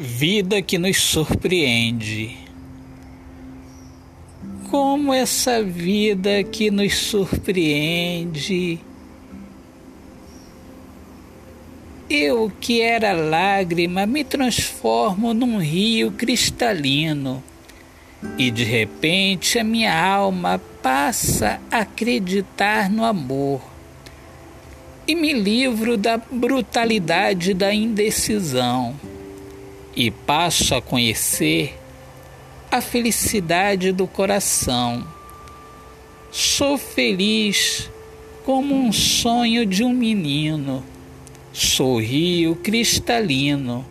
Vida que nos surpreende. Como essa vida que nos surpreende. Eu que era lágrima me transformo num rio cristalino e de repente a minha alma passa a acreditar no amor e me livro da brutalidade da indecisão e passo a conhecer a felicidade do coração. Sou feliz como um sonho de um menino. Sorrio cristalino,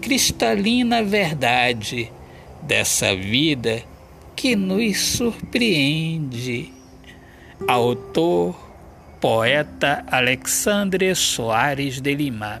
cristalina verdade dessa vida que nos surpreende. Autor, poeta Alexandre Soares de Lima.